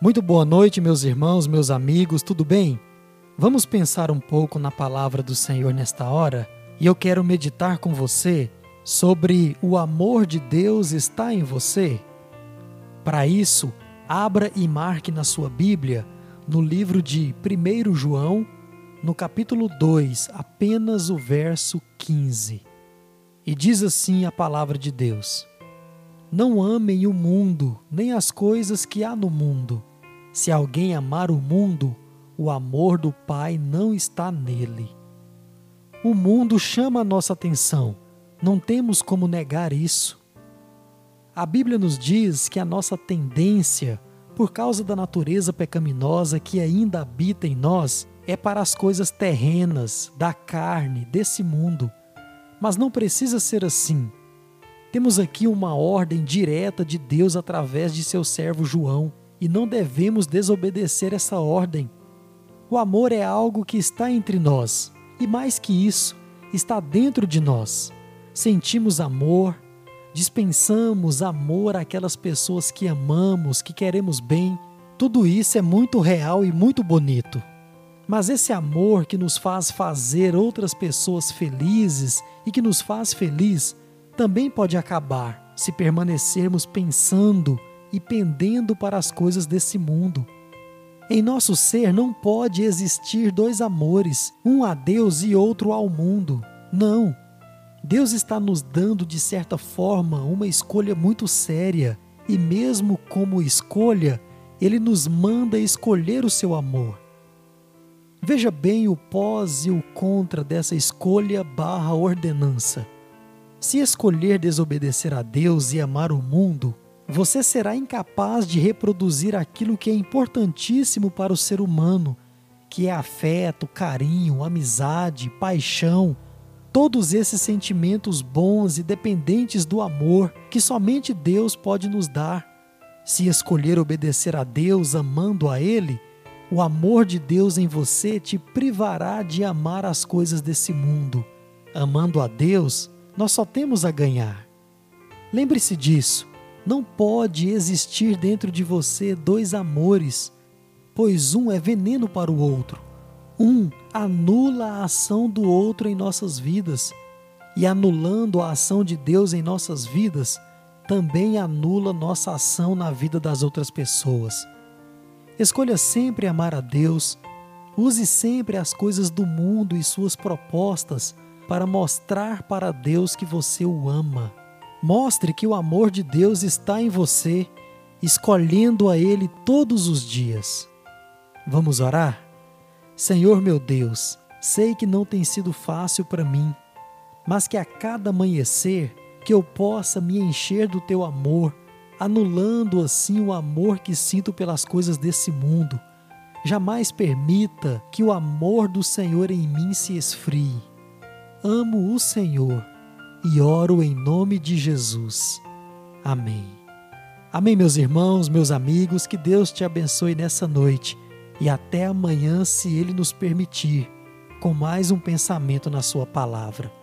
Muito boa noite, meus irmãos, meus amigos, tudo bem? Vamos pensar um pouco na palavra do Senhor nesta hora e eu quero meditar com você sobre o amor de Deus está em você. Para isso, abra e marque na sua Bíblia, no livro de 1 João, no capítulo 2, apenas o verso 15. E diz assim a palavra de Deus: Não amem o mundo, nem as coisas que há no mundo. Se alguém amar o mundo, o amor do Pai não está nele. O mundo chama a nossa atenção, não temos como negar isso. A Bíblia nos diz que a nossa tendência, por causa da natureza pecaminosa que ainda habita em nós, é para as coisas terrenas, da carne, desse mundo. Mas não precisa ser assim. Temos aqui uma ordem direta de Deus através de seu servo João e não devemos desobedecer essa ordem. O amor é algo que está entre nós e, mais que isso, está dentro de nós. Sentimos amor, dispensamos amor àquelas pessoas que amamos, que queremos bem. Tudo isso é muito real e muito bonito. Mas esse amor que nos faz fazer outras pessoas felizes e que nos faz feliz também pode acabar se permanecermos pensando e pendendo para as coisas desse mundo. Em nosso ser não pode existir dois amores, um a Deus e outro ao mundo. Não. Deus está nos dando, de certa forma, uma escolha muito séria, e mesmo como escolha, Ele nos manda escolher o seu amor. Veja bem o pós e o contra dessa escolha barra ordenança. Se escolher desobedecer a Deus e amar o mundo, você será incapaz de reproduzir aquilo que é importantíssimo para o ser humano, que é afeto, carinho, amizade, paixão, todos esses sentimentos bons e dependentes do amor que somente Deus pode nos dar. Se escolher obedecer a Deus amando a Ele, o amor de Deus em você te privará de amar as coisas desse mundo. Amando a Deus, nós só temos a ganhar. Lembre-se disso. Não pode existir dentro de você dois amores, pois um é veneno para o outro. Um anula a ação do outro em nossas vidas, e anulando a ação de Deus em nossas vidas, também anula nossa ação na vida das outras pessoas. Escolha sempre amar a Deus. Use sempre as coisas do mundo e suas propostas para mostrar para Deus que você o ama. Mostre que o amor de Deus está em você, escolhendo a Ele todos os dias. Vamos orar? Senhor meu Deus, sei que não tem sido fácil para mim, mas que a cada amanhecer que eu possa me encher do teu amor anulando assim o amor que sinto pelas coisas desse mundo. Jamais permita que o amor do Senhor em mim se esfrie. Amo o Senhor e oro em nome de Jesus. Amém. Amém, meus irmãos, meus amigos, que Deus te abençoe nessa noite e até amanhã, se Ele nos permitir, com mais um pensamento na Sua palavra.